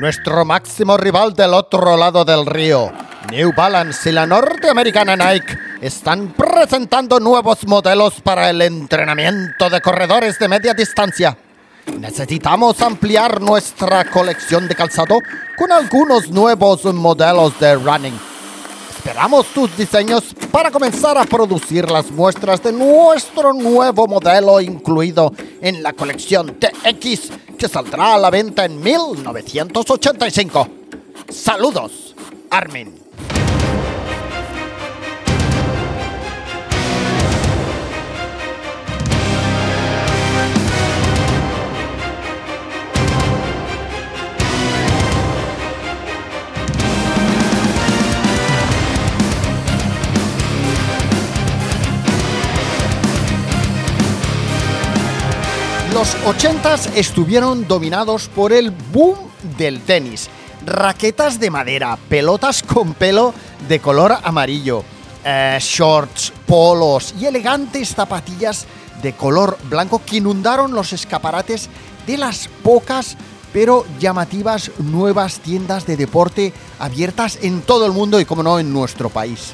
nuestro máximo rival del otro lado del río, New Balance y la norteamericana Nike, están presentando nuevos modelos para el entrenamiento de corredores de media distancia. Necesitamos ampliar nuestra colección de calzado con algunos nuevos modelos de running. Esperamos tus diseños para comenzar a producir las muestras de nuestro nuevo modelo incluido en la colección TX que saldrá a la venta en 1985. Saludos, Armin. Los 80s estuvieron dominados por el boom del tenis. Raquetas de madera, pelotas con pelo de color amarillo, eh, shorts, polos y elegantes zapatillas de color blanco que inundaron los escaparates de las pocas pero llamativas nuevas tiendas de deporte abiertas en todo el mundo y, como no, en nuestro país.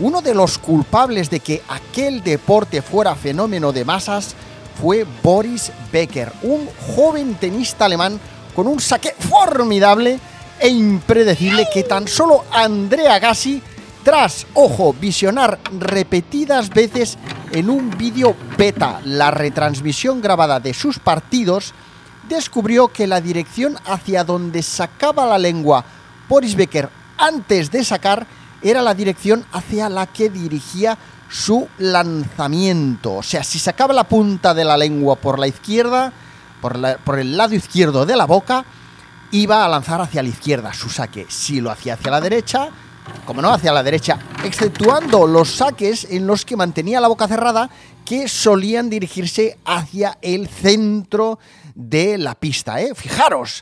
Uno de los culpables de que aquel deporte fuera fenómeno de masas fue Boris Becker, un joven tenista alemán con un saque formidable e impredecible que tan solo Andrea Gassi, tras, ojo, visionar repetidas veces en un vídeo beta la retransmisión grabada de sus partidos, descubrió que la dirección hacia donde sacaba la lengua Boris Becker antes de sacar era la dirección hacia la que dirigía su lanzamiento. O sea, si sacaba la punta de la lengua por la izquierda, por, el lado izquierdo de la boca, iba a lanzar hacia la izquierda su saque. Si lo hacía hacia la derecha, como no, hacia la derecha, exceptuando los saques en los que mantenía la boca cerrada, que solían dirigirse hacia el centro de la pista, ¿eh? Fijaros.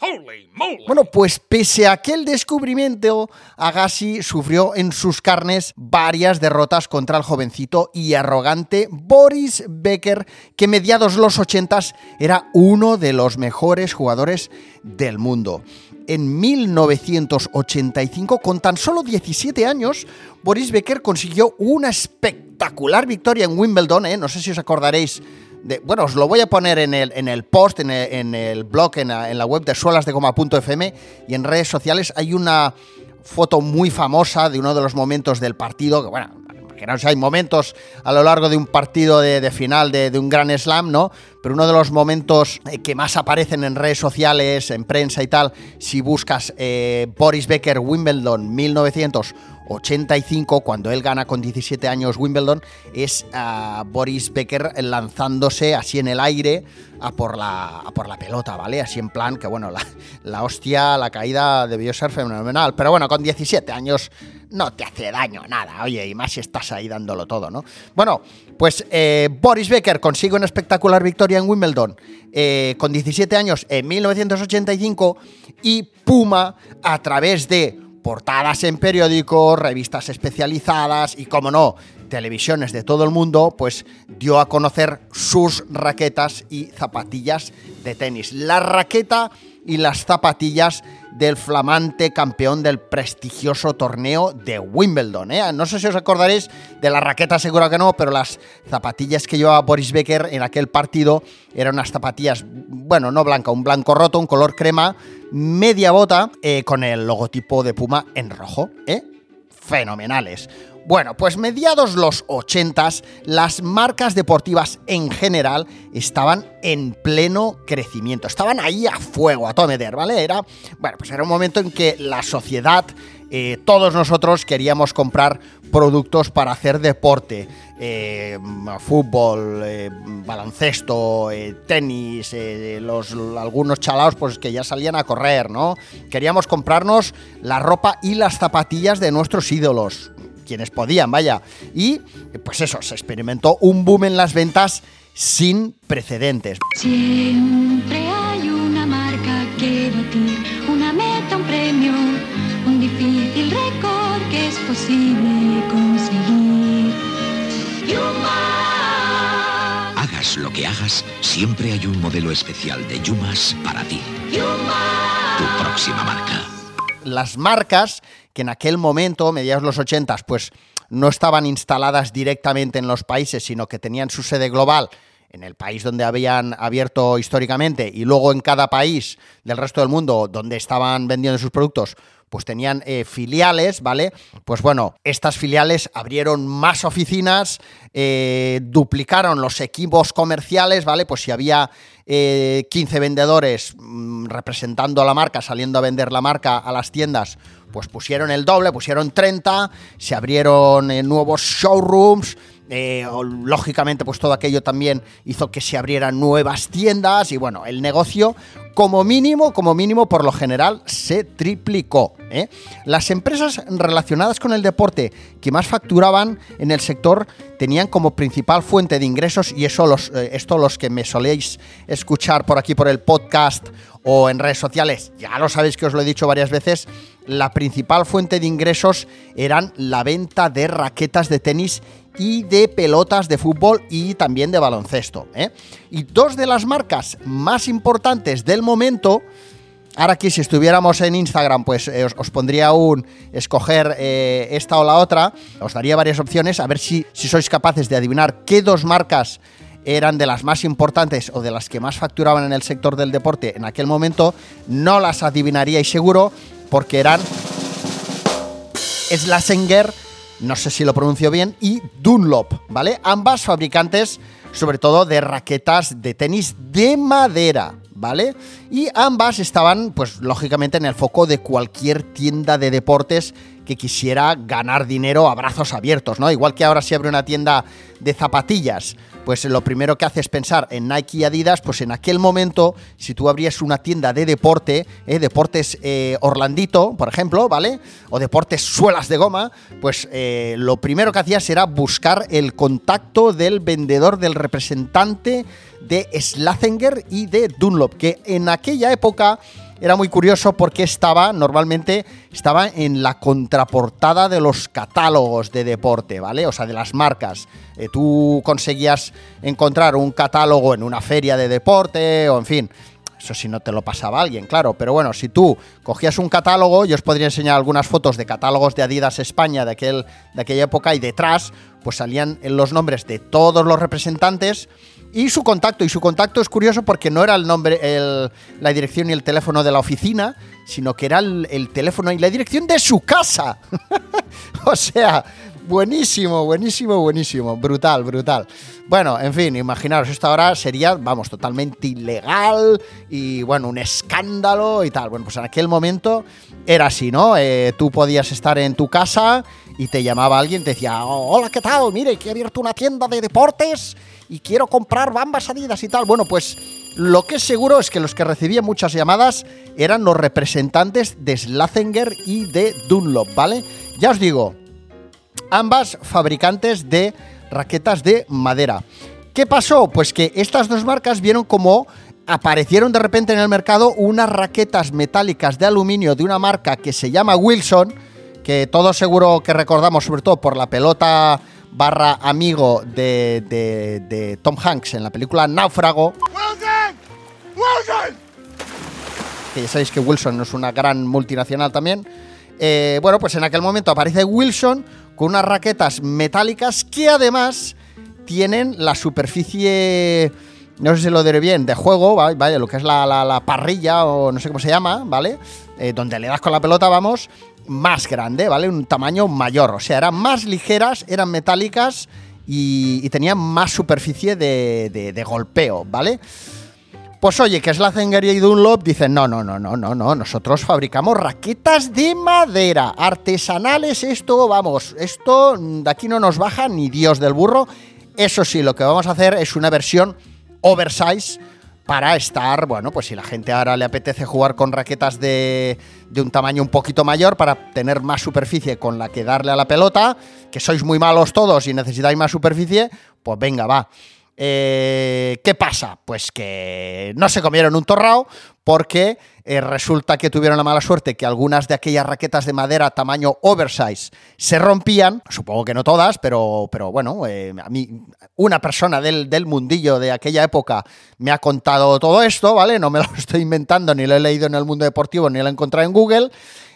Bueno, pues pese a aquel descubrimiento, Agassi sufrió en sus carnes varias derrotas contra el jovencito y arrogante Boris Becker, que mediados los ochentas era uno de los mejores jugadores del mundo. En 1985, con tan solo 17 años, Boris Becker consiguió una espectacular victoria en Wimbledon, ¿eh? no sé si os acordaréis bueno, os lo voy a poner en el, en el post, en el, blog, en la, web de suelasdegoma.fm y en redes sociales hay una foto muy famosa de uno de los momentos del partido, que bueno, sé, hay momentos a lo largo de un partido de, final de, un gran slam, ¿no? Pero uno de los momentos eh, que más aparecen en redes sociales, en prensa y tal, si buscas eh, Boris Becker Wimbledon 1900 85, cuando él gana con 17 años Wimbledon, es a Boris Becker lanzándose así en el aire a por la, por la pelota, ¿vale? Así en plan que, bueno, la, la hostia, la caída debió ser fenomenal. Pero bueno, con 17 años no te hace daño nada, oye, y más si estás ahí dándolo todo, ¿no? Bueno, pues eh, Boris Becker consigue una espectacular victoria en Wimbledon eh, con 17 años en 1985 y Puma, a través de portadas en periódicos, revistas especializadas y, como no, televisiones de todo el mundo, pues dio a conocer sus raquetas y zapatillas de tenis. La raqueta y las zapatillas del flamante campeón del prestigioso torneo de Wimbledon. ¿eh? No sé si os acordaréis de la raqueta, seguro que no, pero las zapatillas que llevaba Boris Becker en aquel partido eran unas zapatillas, bueno, no blanca, un blanco roto, un color crema, media bota, eh, con el logotipo de Puma en rojo. ¿eh? Fenomenales. Bueno, pues mediados los 80 las marcas deportivas en general estaban en pleno crecimiento, estaban ahí a fuego, a todo meter, ¿vale? Era, bueno, pues era un momento en que la sociedad, eh, todos nosotros queríamos comprar productos para hacer deporte, eh, fútbol, eh, baloncesto, tenis, los, algunos chalaos pues que ya salían a correr, ¿no? Queríamos comprarnos la ropa y las zapatillas de nuestros ídolos, quienes podían, vaya. Y pues eso, se experimentó un boom en las ventas sin precedentes. Siempre hay una marca que batir, una meta, un premio, un difícil récord que es posible conseguir. Yuma. Hagas lo que hagas, siempre hay un modelo especial de Yumas para ti. Yuma. Tu próxima marca. Las marcas que en aquel momento, mediados los 80, pues no estaban instaladas directamente en los países, sino que tenían su sede global en el país donde habían abierto históricamente y luego en cada país del resto del mundo donde estaban vendiendo sus productos, pues tenían eh, filiales, ¿vale? Pues bueno, estas filiales abrieron más oficinas, eh, duplicaron los equipos comerciales, ¿vale? Pues si había 15 eh, vendedores mm, representando a la marca, saliendo a vender la marca a las tiendas, pues pusieron el doble, pusieron 30, se abrieron nuevos showrooms, eh, lógicamente, pues todo aquello también hizo que se abrieran nuevas tiendas y bueno, el negocio como mínimo, como mínimo por lo general se triplicó. ¿eh? Las empresas relacionadas con el deporte que más facturaban en el sector tenían como principal fuente de ingresos y eso los, eh, esto los que me soléis escuchar por aquí por el podcast o en redes sociales, ya lo sabéis que os lo he dicho varias veces, la principal fuente de ingresos eran la venta de raquetas de tenis y de pelotas de fútbol y también de baloncesto. ¿eh? Y dos de las marcas más importantes del momento, ahora aquí si estuviéramos en Instagram, pues eh, os, pondría un escoger eh, esta o la otra, os daría varias opciones, a ver si, si sois capaces de adivinar qué dos marcas eran de las más importantes o de las que más facturaban en el sector del deporte en aquel momento, no las adivinaríais seguro porque eran Slasinger no sé si lo pronuncio bien, y Dunlop, ¿vale? Ambas fabricantes, sobre todo de raquetas de tenis de madera, ¿vale? Y ambas estaban, pues lógicamente, en el foco de cualquier tienda de deportes que quisiera ganar dinero a brazos abiertos, ¿no? Igual que ahora se abre una tienda de zapatillas pues lo primero que hace es pensar en Nike y Adidas, pues en aquel momento, si tú abrías una tienda de deporte, eh, deportes eh, Orlandito, por ejemplo, ¿vale? O deportes suelas de goma, pues eh, lo primero que hacías era buscar el contacto del vendedor, del representante de Slathinger y de Dunlop, que en aquella época era muy curioso porque estaba, normalmente, estaba en la contraportada de los catálogos de deporte, ¿vale? O sea, de las marcas. Eh, tú conseguías encontrar un catálogo en una feria de deporte o en fin. Eso si no te lo pasaba alguien, claro. Pero bueno, si tú cogías un catálogo, yo os podría enseñar algunas fotos de catálogos de Adidas España de, aquel, de aquella época y detrás pues salían los nombres de todos los representantes y su contacto. Y su contacto es curioso porque no era el nombre, la dirección y el teléfono de la oficina, sino que era el, teléfono y la dirección de su casa. o sea, buenísimo, buenísimo, buenísimo. Brutal, brutal. Bueno, en fin, imaginaros, esto ahora sería, vamos, totalmente ilegal y, bueno, un escándalo y tal. Bueno, pues en aquel momento era así, ¿no? Eh, tú podías estar en tu casa y te llamaba alguien, te decía, hola, ¿qué tal? Mire, que he abierto una tienda de deportes y quiero comprar bambas adidas y tal. Bueno, pues lo que es seguro es que los que recibían muchas llamadas eran los representantes de Slathinger y de Dunlop, ¿vale? Ya os digo, ambas fabricantes de raquetas de madera. ¿Qué pasó? Pues que estas dos marcas vieron como aparecieron de repente en el mercado unas raquetas metálicas de aluminio de una marca que se llama Wilson, que todos seguro que recordamos sobre todo por la pelota barra amigo de, Tom Hanks en la película Náufrago. ¡Wilson! ¡Wilson! Que ya sabéis que Wilson es una gran multinacional también. Eh, bueno, pues en aquel momento aparece Wilson con unas raquetas metálicas que además tienen la superficie no sé si lo diré bien, de juego, ¿vale? Lo que es la, la- la parrilla o no sé cómo se llama, ¿vale? Eh, donde le das con la pelota, vamos, más grande, ¿vale? Un tamaño mayor, o sea, eran más ligeras, eran metálicas y, tenían más superficie de, golpeo, ¿vale? Pues oye, que Slazenger y Dunlop dicen, no, no, no, no, no, no, nosotros fabricamos raquetas de madera, artesanales, esto, vamos, esto de aquí no nos baja ni Dios del burro. Eso sí, lo que vamos a hacer es una versión oversize para estar, bueno, pues si la gente ahora le apetece jugar con raquetas de, de un tamaño un poquito mayor para tener más superficie con la que darle a la pelota, que sois muy malos todos y necesitáis más superficie, pues venga, va. Eh, ¿Qué pasa? Pues que no se comieron un torrao porque eh, resulta que tuvieron la mala suerte que algunas de aquellas raquetas de madera tamaño oversize se rompían, supongo que no todas, pero, pero bueno, eh, a mí una persona del, del mundillo de aquella época me ha contado todo esto, ¿vale? No me lo estoy inventando, ni lo he leído en el mundo deportivo, ni lo he encontrado en Google.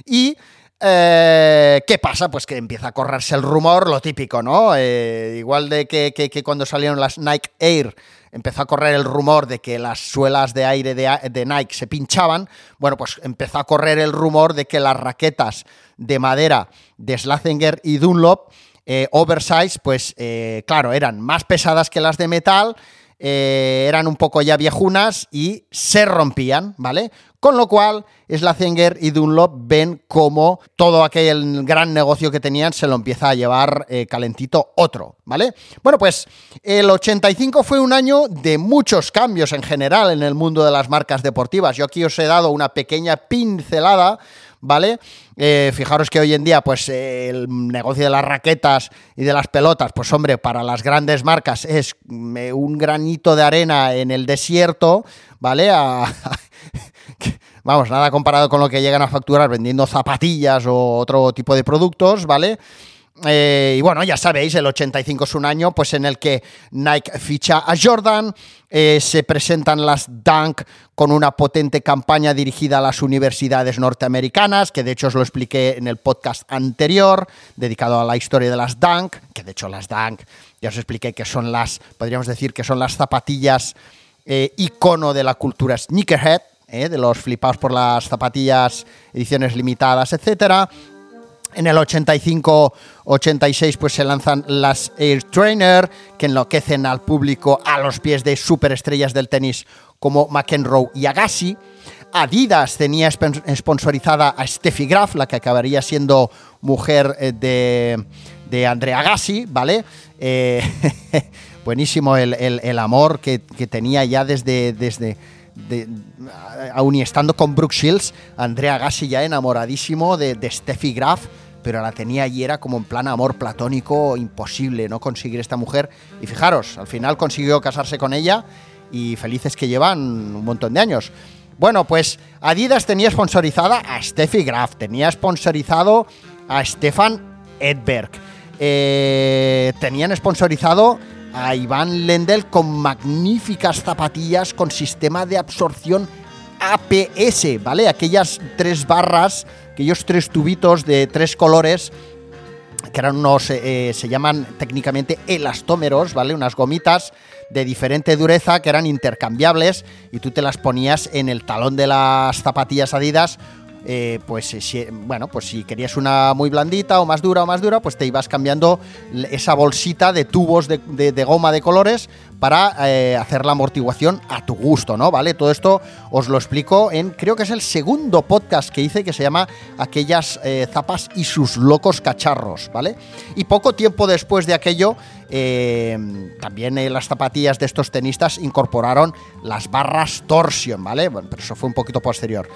Y eh, ¿Qué pasa? Pues que empieza a correrse el rumor, lo típico, ¿no? Eh, igual de que, que- cuando salieron las Nike Air empezó a correr el rumor de que las suelas de aire de, Nike se pinchaban, bueno, pues empezó a correr el rumor de que las raquetas de madera de Slazenger y Dunlop, eh, oversize, pues claro, eran más pesadas que las de metal, eh, eran un poco ya viejunas y se rompían, ¿vale? Con lo cual, Slazenger y Dunlop ven como todo aquel gran negocio que tenían se lo empieza a llevar eh, calentito otro, ¿vale? Bueno, pues el 85 fue un año de muchos cambios en general en el mundo de las marcas deportivas. Yo aquí os he dado una pequeña pincelada ¿vale? Eh, fijaros que hoy en día, pues el negocio de las raquetas y de las pelotas, pues hombre, para las grandes marcas es mm, eh, un granito de arena en el desierto, ¿vale? Vamos, nada comparado con lo que llegan a facturar vendiendo zapatillas o otro tipo de productos, ¿vale? Eh, y bueno, ya sabéis, el 85 es un año pues, en el que Nike ficha a Jordan, eh, se presentan las Dunk con una potente campaña dirigida a las universidades norteamericanas, que de hecho os lo expliqué en el podcast anterior, dedicado a la historia de las Dunk, que de hecho las Dunk, ya os expliqué que son las, podríamos decir que son las zapatillas eh, icono de la cultura sneakerhead, de los flipados por las zapatillas, ediciones limitadas, etcétera. En el 85-86 pues se lanzan las Air Trainer que enloquecen al público a los pies de superestrellas del tenis como McEnroe y Agassi. Adidas tenía sponsorizada a Steffi Graf, la que acabaría siendo mujer eh, de, de Andrea Agassi, ¿vale? Eh, buenísimo el, el- amor que, que tenía ya desde, desde de- y estando con Brooke Shields, Andrea Agassi ya enamoradísimo de, de Steffi Graf, pero la tenía allí, era como en plan amor platónico, imposible no conseguir esta mujer. Y fijaros, al final consiguió casarse con ella y felices que llevan un montón de años. Bueno, pues Adidas tenía sponsorizada a Steffi Graf, tenía sponsorizado a Stefan Edberg, eh, tenían sponsorizado a Iván Lendl con magníficas zapatillas con sistema de absorción APS, ¿vale? Aquellas tres barras, aquellos tres tubitos de tres colores que eran unos, eh, se llaman técnicamente elastómeros, ¿vale? Unas gomitas de diferente dureza que eran intercambiables y tú te las ponías en el talón de las zapatillas Adidas. Eh, pues eh, si, bueno, pues si querías una muy blandita o más dura o más dura, pues te ibas cambiando esa bolsita de tubos de, goma de colores para eh, hacer la amortiguación a tu gusto, ¿no? ¿Vale? Todo esto os lo explico en, creo que es el segundo podcast que hice que se llama Aquellas zapas y sus locos cacharros, ¿vale? Y poco tiempo después de aquello, también las zapatillas de estos tenistas incorporaron las barras torsion, ¿vale? Bueno, pero eso fue un poquito posterior.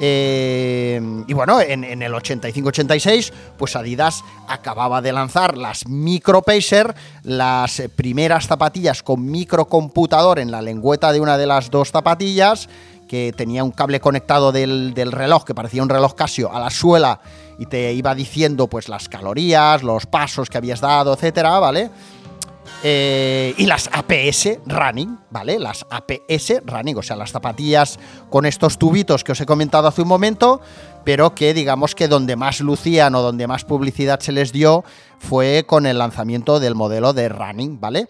Eh, y bueno, en, en el 85-86, pues Adidas acababa de lanzar las Micro Pacer, las primeras zapatillas con microcomputador en la lengüeta de una de las dos zapatillas, que tenía un cable conectado del, del reloj, que parecía un reloj Casio, a la suela y te iba diciendo pues las calorías, los pasos que habías dado, etcétera, ¿vale? Eh, y las APS Running, ¿vale? Las APS Running, o sea, las zapatillas con estos tubitos que os he comentado hace un momento, pero que digamos que donde más lucían o donde más publicidad se les dio fue con el lanzamiento del modelo de running, ¿vale?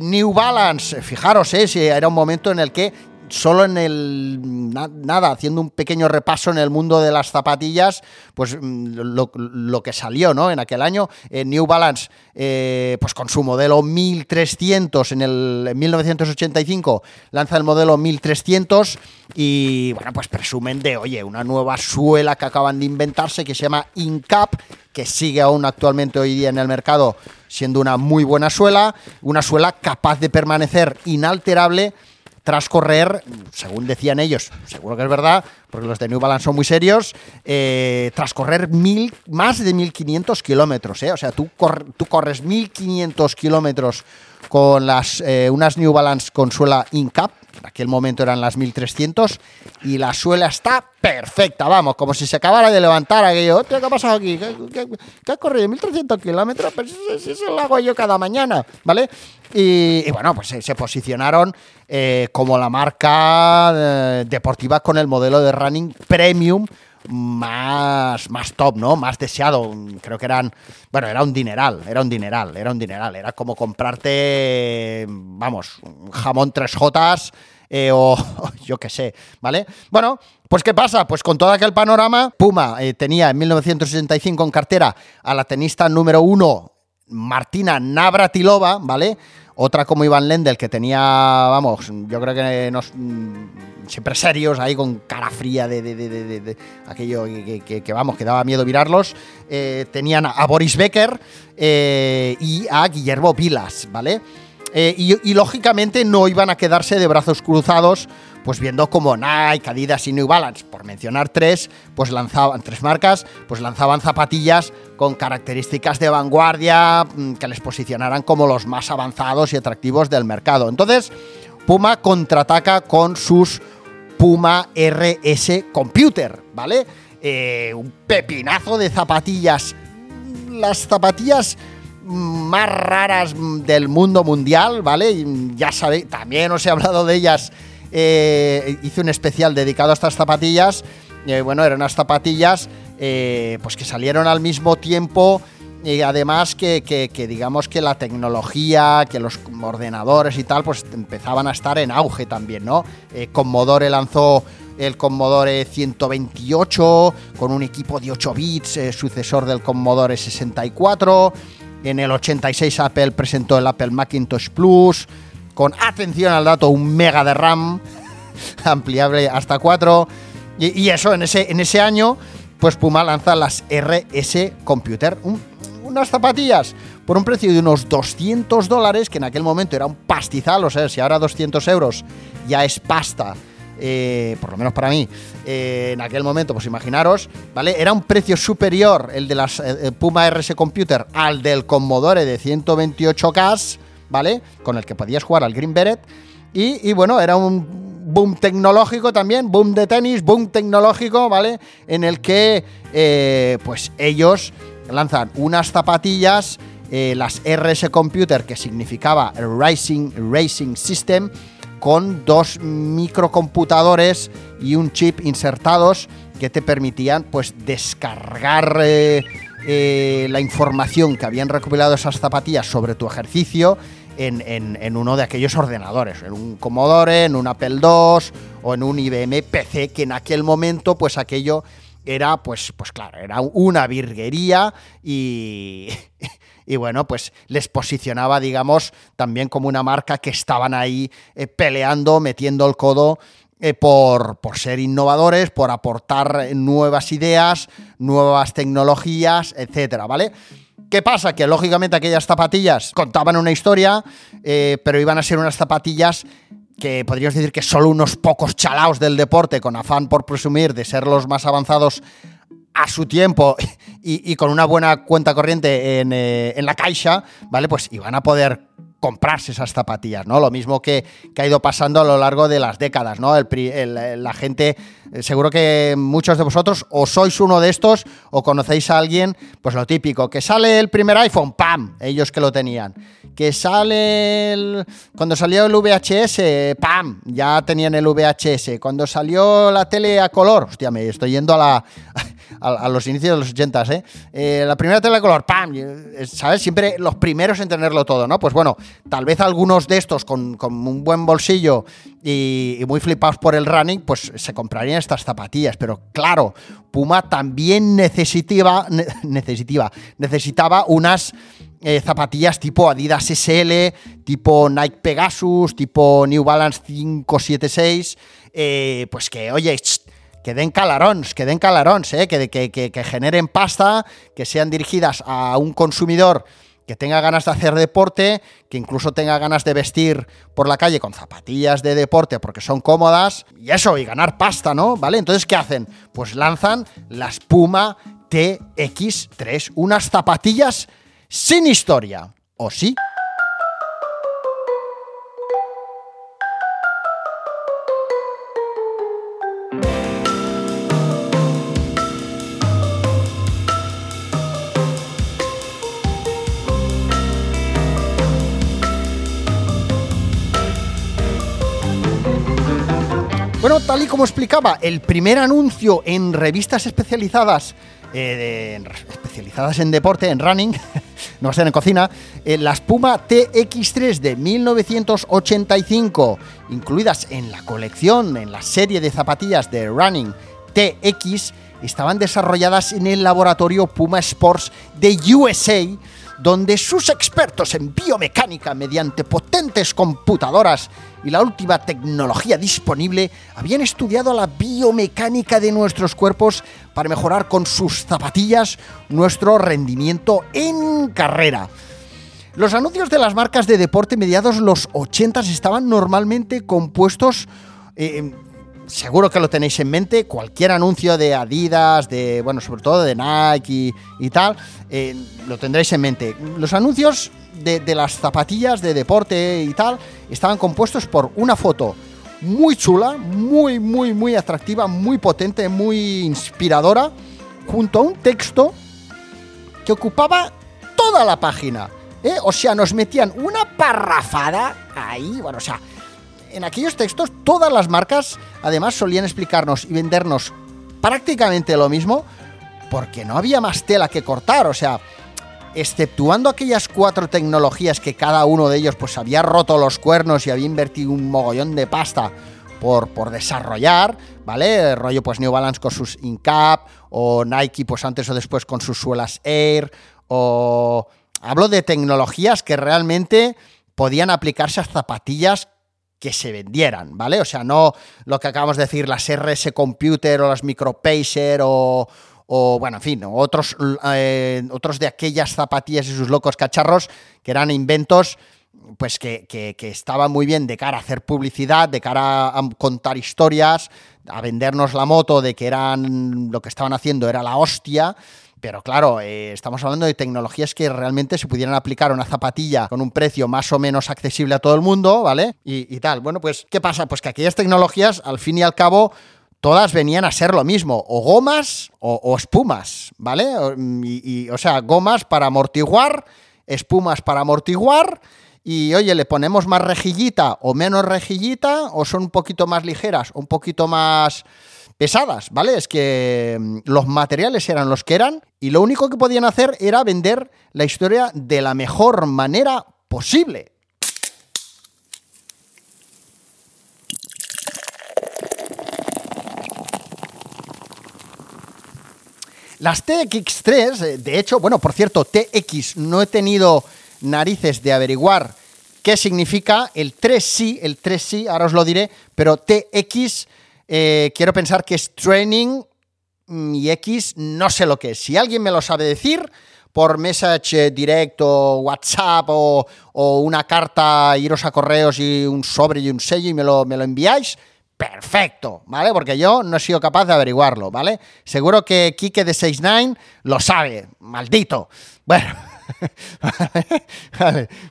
New Balance, fijaros, eh, era un momento en el que solo en el nada, haciendo un pequeño repaso en el mundo de las zapatillas, pues mm, lo, que salió, ¿no? En aquel año, eh, New Balance, eh, pues con su modelo 1300 en el en 1985, lanza el modelo 1300 y bueno, pues presumen de, oye, una nueva suela que acaban de inventarse que se llama Incap, que sigue aún actualmente hoy día en el mercado siendo una muy buena suela, una suela capaz de permanecer inalterable tras correr, según decían ellos, seguro que es verdad, porque los de New Balance son muy serios, eh, tras correr mil, más de 1500 kilómetros. Eh. O sea, tú, corres 1500 kilómetros con las, eh, unas New Balance con suela INCAP, en aquel momento eran las 1300, y la suela está perfecta, vamos, como si se acabara de levantar aquello. ¿Qué ha pasado aquí? ¿Qué, ha corrido? 1300 kilómetros, pero si, eso lo hago yo cada mañana, ¿vale? Y, bueno, pues se, posicionaron eh, como la marca eh, deportiva con el modelo de running premium más, más top, ¿no? Más deseado. Creo que eran, bueno, era un dineral, era un dineral, era un dineral. Era como comprarte, vamos, jamón tres jotas eh, o yo qué sé, ¿vale? Bueno, pues ¿qué pasa? Pues con todo aquel panorama, Puma eh, tenía en 1965 en cartera a la tenista número uno, Martina Navratilova, ¿vale? Otra como Iván Lendl, que tenía, vamos, yo creo que mm, siempre serios, ahí con cara fría de, aquello que, vamos, que daba miedo mirarlos. Eh, tenían a Boris Becker eh, y a Guillermo Vilas, ¿vale? Eh, y, lógicamente no iban a quedarse de brazos cruzados, pues viendo como Nike, Adidas y New Balance, por mencionar tres, pues lanzaban tres marcas, pues lanzaban zapatillas con características de vanguardia mm, que les posicionaran como los más avanzados y atractivos del mercado. Entonces, Puma contraataca con sus Puma RS Computer, ¿vale? Eh, un pepinazo de zapatillas. Las zapatillas más raras del mundo mundial, ¿vale? Ya sabéis, también os he hablado de ellas. Eh, hice un especial dedicado a estas zapatillas. Eh, bueno, eran unas zapatillas eh, pues que salieron al mismo tiempo y además que, digamos que la tecnología, que los ordenadores y tal, pues empezaban a estar en auge también, ¿no? Eh, Commodore lanzó el Commodore 128 con un equipo de 8 bits, eh, sucesor del Commodore 64. En el 86 Apple presentó el Apple Macintosh Plus con, atención al dato, un mega de RAM ampliable hasta 4. Y, y eso en ese, en ese año pues Puma lanza las RS Computer, unas zapatillas por un precio de unos 200 dólares, que en aquel momento era un pastizal, o sea, si ahora 200 euros ya es pasta, eh, por lo menos para mí, eh, en aquel momento, pues imaginaros, ¿vale? Era un precio superior el de las eh, Puma RS Computer al del Commodore de 128K, ¿vale? Con el que podías jugar al Green Beret. y bueno, era un boom tecnológico también, boom de tenis, boom tecnológico, ¿vale? En el que eh, pues ellos lanzan unas zapatillas, eh, las RS Computer, que significaba Racing, Racing System, con dos microcomputadores y un chip insertados que te permitían pues descargar eh, la información que habían recopilado esas zapatillas sobre tu ejercicio en, uno de aquellos ordenadores, en un Commodore, en un Apple II o en un IBM PC, que en aquel momento, pues aquello era, pues, pues claro, era una virguería y, y bueno, pues les posicionaba, digamos, también como una marca que estaban ahí eh, peleando, metiendo el codo eh, por, por, ser innovadores, por aportar nuevas ideas, nuevas tecnologías, etcétera, ¿vale? ¿Qué pasa? Que lógicamente aquellas zapatillas contaban una historia, eh, pero iban a ser unas zapatillas que podríamos decir que solo unos pocos chalaos del deporte, con afán por presumir de ser los más avanzados a su tiempo y, con una buena cuenta corriente en, eh, en la caixa, ¿vale? Pues iban a poder comprarse esas zapatillas, ¿no? Lo mismo que, ha ido pasando a lo largo de las décadas, ¿no? la gente, eh, seguro que muchos de vosotros o sois uno de estos o conocéis a alguien, pues lo típico, que sale el primer iPhone, ¡pam! Ellos que lo tenían. Que sale el, cuando salió el VHS, ¡pam! Ya tenían el VHS. Cuando salió la tele a color, hostia, me estoy yendo a la a, los inicios de los 80, ¿eh? ¿eh? La primera tele de color, ¡pam! ¿Sabes? Siempre los primeros en tenerlo todo, ¿no? Pues bueno, tal vez algunos de estos con, un buen bolsillo y, muy flipados por el running, pues se comprarían estas zapatillas. Pero claro, Puma también necesitaba, necesitaba, necesitaba unas eh, zapatillas tipo Adidas SL, tipo Nike Pegasus, tipo New Balance 576, eh, pues que, oye, que den calarons, que den calarons, eh, que, que, que, generen pasta, que sean dirigidas a un consumidor que tenga ganas de hacer deporte, que incluso tenga ganas de vestir por la calle con zapatillas de deporte porque son cómodas, y eso, y ganar pasta, ¿no? ¿Vale? Entonces, ¿qué hacen? Pues lanzan las Puma TX3, unas zapatillas sin historia. ¿O sí? Tal y como explicaba, el primer anuncio en revistas especializadas eh, especializadas en deporte, en running, no va a ser en cocina, eh, las Puma TX3 de 1985, incluidas en la colección, en la serie de zapatillas de running TX, estaban desarrolladas en el laboratorio Puma Sports de USA donde sus expertos en biomecánica mediante potentes computadoras y la última tecnología disponible habían estudiado la biomecánica de nuestros cuerpos para mejorar con sus zapatillas nuestro rendimiento en carrera. Los anuncios de las marcas de deporte mediados los 80 estaban normalmente compuestos eh, seguro que lo tenéis en mente, cualquier anuncio de Adidas, de, bueno, sobre todo de Nike y, tal, eh, lo tendréis en mente. Los anuncios de, las zapatillas de deporte y tal estaban compuestos por una foto muy chula, muy, muy, muy atractiva, muy potente, muy inspiradora, junto a un texto que ocupaba toda la página. ¿eh? O sea, nos metían una parrafada ahí, bueno, o sea, en aquellos textos todas las marcas además solían explicarnos y vendernos prácticamente lo mismo porque no había más tela que cortar, o sea, exceptuando aquellas cuatro tecnologías que cada uno de ellos pues había roto los cuernos y había invertido un mogollón de pasta por, por desarrollar, ¿vale? El rollo pues New Balance con sus Incap o Nike pues antes o después con sus suelas Air o hablo de tecnologías que realmente podían aplicarse a zapatillas que se vendieran, ¿vale? O sea, no lo que acabamos de decir, las RS Computer o las MicroPacer o, o bueno, en fin, otros, eh, otros de aquellas zapatillas y sus locos cacharros que eran inventos pues que, que, que, estaban muy bien de cara a hacer publicidad, de cara a contar historias, a vendernos la moto de que eran lo que estaban haciendo era la hostia, pero claro, eh, estamos hablando de tecnologías que realmente se pudieran aplicar a una zapatilla con un precio más o menos accesible a todo el mundo, ¿vale? Y, tal. Bueno, pues, ¿qué pasa? Pues que aquellas tecnologías, al fin y al cabo, todas venían a ser lo mismo, o gomas o, espumas, ¿vale? Y, o sea, gomas para amortiguar, espumas para amortiguar, y oye, le ponemos más rejillita o menos rejillita, o son un poquito más ligeras, un poquito más pesadas, ¿vale? Es que mm, los materiales eran los que eran y lo único que podían hacer era vender la historia de la mejor manera posible. Las TX3, eh, de hecho, bueno, por cierto, TX no he tenido narices de averiguar qué significa. El 3 sí, el 3 sí, ahora os lo diré, pero TX eh, quiero pensar que es training mm, y X, no sé lo que es. Si alguien me lo sabe decir por message directo, WhatsApp o, una carta, iros a correos y un sobre y un sello y me lo, me lo enviáis, perfecto, ¿vale? Porque yo no he sido capaz de averiguarlo, ¿vale? Seguro que Kike de 69 lo sabe, maldito. Bueno,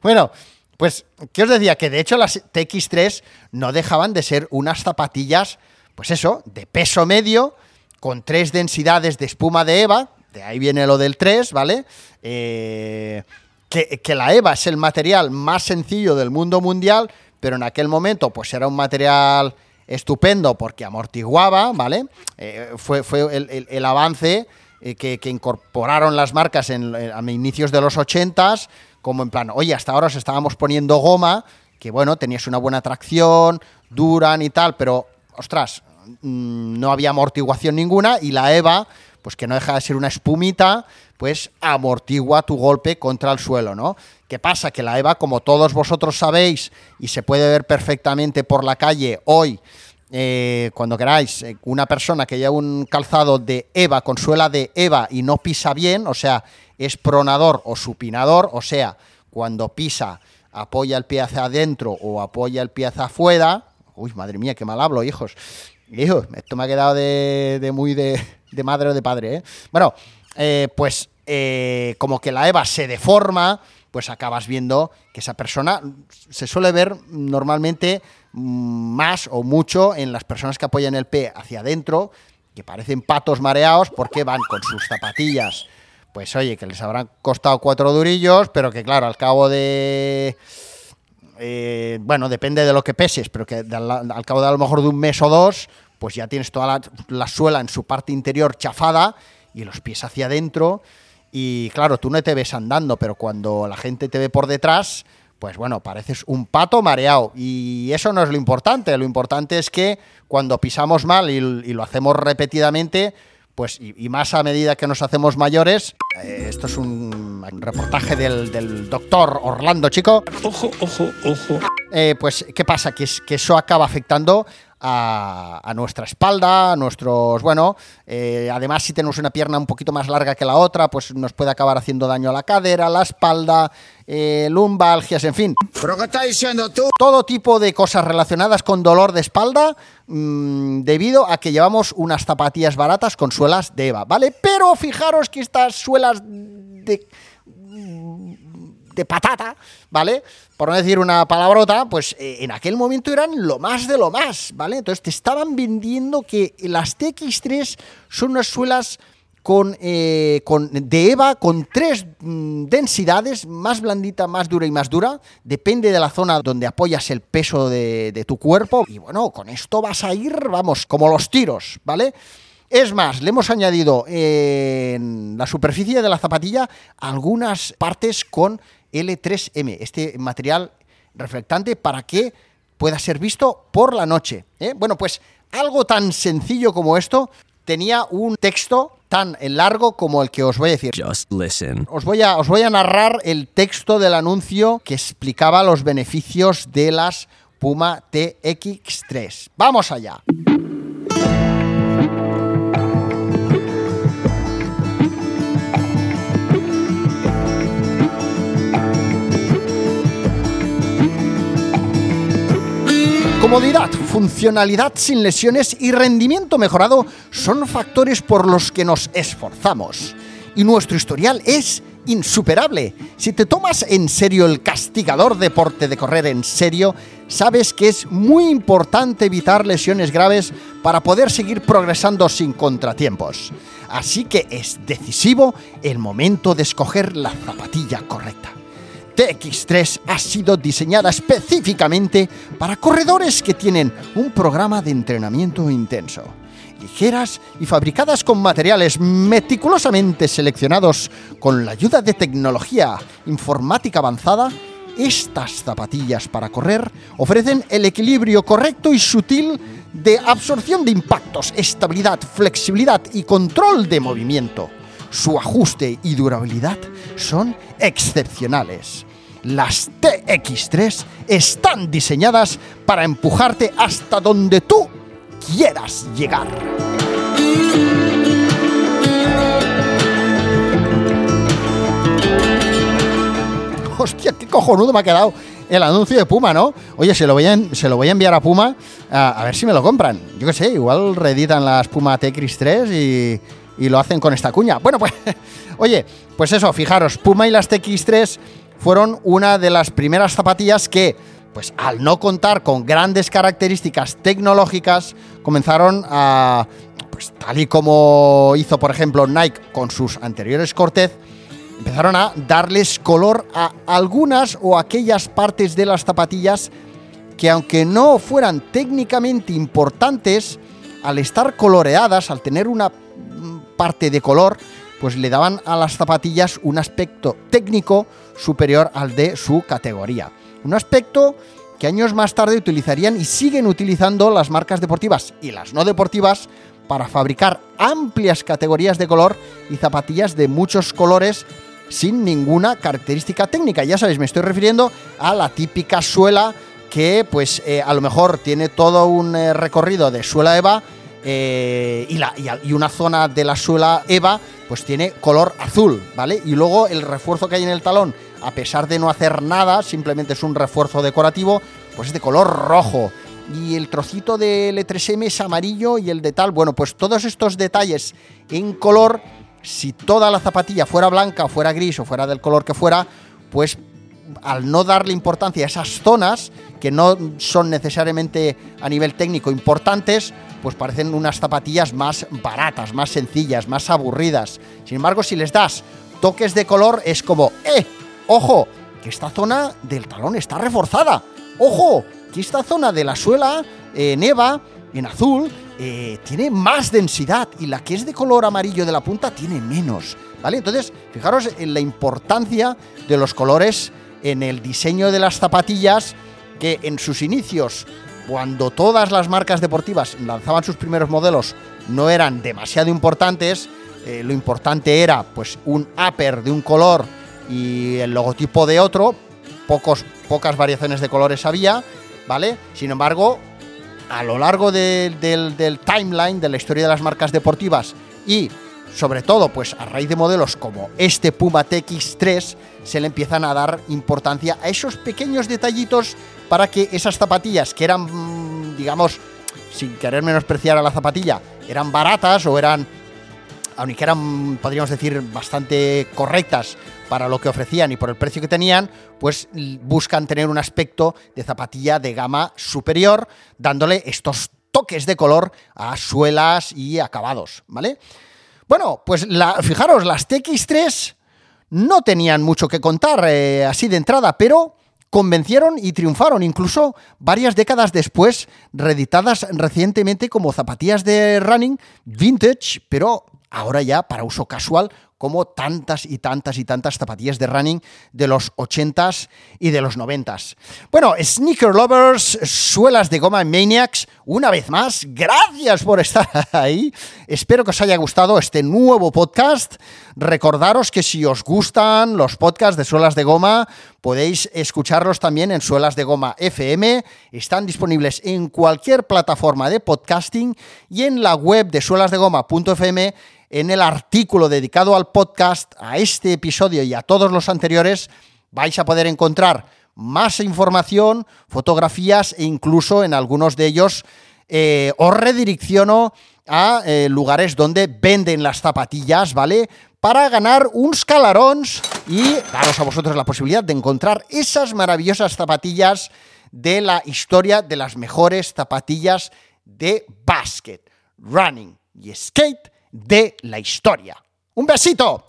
bueno, pues, ¿qué os decía? Que de hecho las TX3 no dejaban de ser unas zapatillas pues eso, de peso medio, con tres densidades de espuma de EVA, de ahí viene lo del 3, ¿vale? Eh, que, la EVA es el material más sencillo del mundo mundial, pero en aquel momento pues era un material estupendo porque amortiguaba, ¿vale? Eh, fue fue el, avance eh, que, incorporaron las marcas en, a inicios de los 80s, como en plan, oye, hasta ahora os estábamos poniendo goma, que bueno, tenías una buena tracción, duran y tal, pero, ostras, no había amortiguación ninguna y la EVA, pues que no deja de ser una espumita, pues amortigua tu golpe contra el suelo, ¿no? ¿Qué pasa? Que la EVA, como todos vosotros sabéis, y se puede ver perfectamente por la calle hoy, eh, cuando queráis, eh, una persona que lleva un calzado de EVA con suela de EVA y no pisa bien, o sea, es pronador o supinador, o sea, cuando pisa apoya el pie hacia adentro o apoya el pie hacia afuera. Uy, madre mía, qué mal hablo, hijos. Hijos, esto me ha quedado de, muy de, de madre o de padre, ¿eh? Bueno, eh, pues eh, como que la EVA se deforma, pues acabas viendo que esa persona se suele ver normalmente más o mucho en las personas que apoyan el pie hacia adentro, que parecen patos mareados porque van con sus zapatillas. Pues oye, que les habrán costado cuatro durillos, pero que claro, al cabo de... eh, bueno, depende de lo que peses, pero que al, cabo de a lo mejor de un mes o dos, pues ya tienes toda la, la suela en su parte interior chafada y los pies hacia adentro. Y claro, tú no te ves andando, pero cuando la gente te ve por detrás, pues bueno, pareces un pato mareado. Y eso no es lo importante. Lo importante es que cuando pisamos mal y lo hacemos repetidamente, pues y, y, más a medida que nos hacemos mayores, eh, esto es un, un reportaje del, del, doctor Orlando Chico. Ojo, ojo, ojo. Eh, pues, ¿qué pasa? Que, que eso acaba afectando a, a, nuestra espalda, a nuestros, bueno, eh, además si tenemos una pierna un poquito más larga que la otra, pues nos puede acabar haciendo daño a la cadera, la espalda, eh, lumbalgias, en fin. ¿Pero qué estás diciendo tú? Todo tipo de cosas relacionadas con dolor de espalda mmm, debido a que llevamos unas zapatillas baratas con suelas de EVA, ¿vale? Pero fijaros que estas suelas de de patata, ¿vale? Por no decir una palabrota, pues eh, en aquel momento eran lo más de lo más, ¿vale? Entonces te estaban vendiendo que las TX3 son unas suelas con, eh, con de EVA con tres mm, densidades, más blandita, más dura y más dura, depende de la zona donde apoyas el peso de, de tu cuerpo. Y bueno, con esto vas a ir, vamos, como los tiros, ¿vale? Es más, le hemos añadido en la superficie de la zapatilla algunas partes con L3M, este material reflectante para que pueda ser visto por la noche. ¿eh? Bueno, pues algo tan sencillo como esto tenía un texto tan largo como el que os voy a decir. Just listen. Os voy a, os voy a narrar el texto del anuncio que explicaba los beneficios de las Puma TX3. Vamos allá. Comodidad, funcionalidad sin lesiones y rendimiento mejorado son factores por los que nos esforzamos. Y nuestro historial es insuperable. Si te tomas en serio el castigador deporte de correr en serio, sabes que es muy importante evitar lesiones graves para poder seguir progresando sin contratiempos. Así que es decisivo el momento de escoger la zapatilla correcta. TX3 ha sido diseñada específicamente para corredores que tienen un programa de entrenamiento intenso. Ligeras y fabricadas con materiales meticulosamente seleccionados con la ayuda de tecnología informática avanzada, estas zapatillas para correr ofrecen el equilibrio correcto y sutil de absorción de impactos, estabilidad, flexibilidad y control de movimiento. Su ajuste y durabilidad son excepcionales. Las TX3 están diseñadas para empujarte hasta donde tú quieras llegar. Hostia, qué cojonudo me ha quedado el anuncio de Puma, ¿no? Oye, se lo voy a, se lo voy a enviar a Puma a, ver si me lo compran. Yo qué sé, igual reeditan las Puma TX3 y, y lo hacen con esta cuña. Bueno, pues, oye, pues eso, fijaros, Puma y las TX3 fueron una de las primeras zapatillas que, pues al no contar con grandes características tecnológicas, comenzaron a, pues tal y como hizo por ejemplo Nike con sus anteriores Cortez, empezaron a darles color a algunas o aquellas partes de las zapatillas que aunque no fueran técnicamente importantes, al estar coloreadas, al tener una mm, parte de color, pues le daban a las zapatillas un aspecto técnico superior al de su categoría. Un aspecto que años más tarde utilizarían y siguen utilizando las marcas deportivas y las no deportivas para fabricar amplias categorías de color y zapatillas de muchos colores sin ninguna característica técnica. Ya sabéis, me estoy refiriendo a la típica suela que pues eh, a lo mejor tiene todo un eh, recorrido de suela EVA eh, y, una zona de la suela EVA pues tiene color azul, ¿vale? Y luego el refuerzo que hay en el talón, a pesar de no hacer nada, simplemente es un refuerzo decorativo, pues es de color rojo. Y el trocito del L3M es amarillo y el de tal, bueno, pues todos estos detalles en color, si toda la zapatilla fuera blanca o fuera gris o fuera del color que fuera, pues al no darle importancia a esas zonas que no son necesariamente a nivel técnico importantes, pues parecen unas zapatillas más baratas, más sencillas, más aburridas. Sin embargo, si les das toques de color, es como, ¡eh! ¡Ojo! Que esta zona del talón está reforzada. ¡Ojo! Que esta zona de la suela en Eva, en azul, eh, tiene más densidad y la que es de color amarillo de la punta tiene menos. ¿Vale? Entonces, fijaros en la importancia de los colores en el diseño de las zapatillas que en sus inicios, cuando todas las marcas deportivas lanzaban sus primeros modelos, no eran demasiado importantes. Eh, lo importante era pues un upper de un color y el logotipo de otro. Pocos, pocas variaciones de colores había, ¿vale? Sin embargo, a lo largo del, del timeline de la historia de las marcas deportivas y sobre todo pues a raíz de modelos como este Puma TX3, se le empiezan a dar importancia a esos pequeños detallitos para que esas zapatillas que eran, mm, digamos, sin querer menospreciar a la zapatilla, eran baratas o eran, aunque eran, podríamos decir, bastante correctas para lo que ofrecían y por el precio que tenían, pues buscan tener un aspecto de zapatilla de gama superior, dándole estos toques de color a suelas y acabados, ¿vale? Bueno, pues la, fijaros, las TX3 no tenían mucho que contar eh, así de entrada, pero convencieron y triunfaron, incluso varias décadas después, reeditadas recientemente como zapatillas de running vintage, pero ahora ya para uso casual como tantas y tantas y tantas zapatillas de running de los 80s y de los 90s. Bueno, sneaker lovers, suelas de goma Maniacs, una vez más, gracias por estar ahí. Espero que os haya gustado este nuevo podcast. Recordaros que si os gustan los podcasts de suelas de goma, podéis escucharlos también en Suelas de Goma FM. Están disponibles en cualquier plataforma de podcasting y en la web de suelasdegoma.fm en el artículo dedicado al podcast, a este episodio y a todos los anteriores, vais a poder encontrar más información, fotografías e incluso en algunos de ellos eh, os redirecciono a eh, lugares donde venden las zapatillas, ¿vale? Para ganar unos calarons y daros a vosotros la posibilidad de encontrar esas maravillosas zapatillas de la historia de las mejores zapatillas de basket, running y skate de la historia. ¡Un besito!